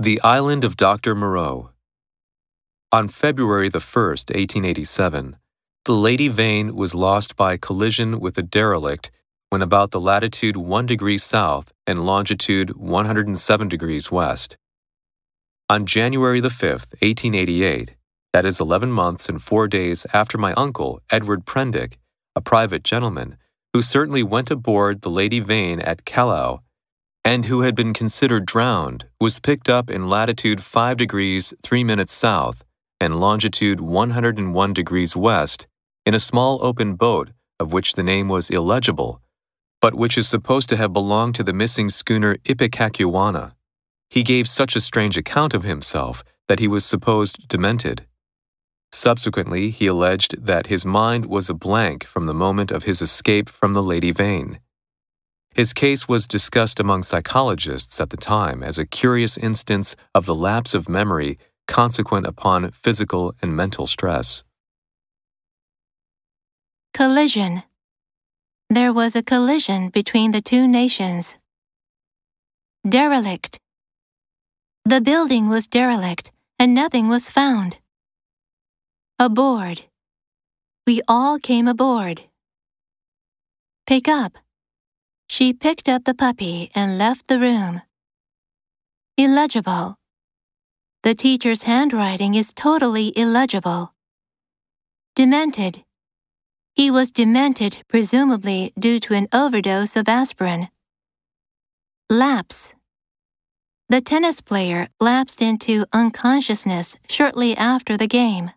The Island of Dr. Moreau. On February the 1st, 1887, the Lady Vane was lost by collision with a derelict when about the latitude 1 degree south and longitude 107 degrees west. On January the 5th, 1888, that is 11 months and 4 days after my uncle, Edward Prendick, a private gentleman, who certainly went aboard the Lady Vane at Callao, and who had been considered drowned, was picked up in latitude 5 degrees 3 minutes south and longitude 101 degrees west in a small open boat of which the name was illegible, but which is supposed to have belonged to the missing schooner Ipecacuanha. He gave such a strange account of himself that he was supposed demented. Subsequently, he alleged that his mind was a blank from the moment of his escape from the Lady Vane. His case was discussed among psychologists at the time as a curious instance of the lapse of memory consequent upon physical and mental stress. Collision. There was a collision between the two nations. Derelict. The building was derelict and nothing was found. Aboard. We all came aboard. Pick up. She picked up the puppy and left the room. Illegible. The teacher's handwriting is totally illegible. Demented. He was demented, presumably due to an overdose of aspirin. Lapse. The tennis player lapsed into unconsciousness shortly after the game.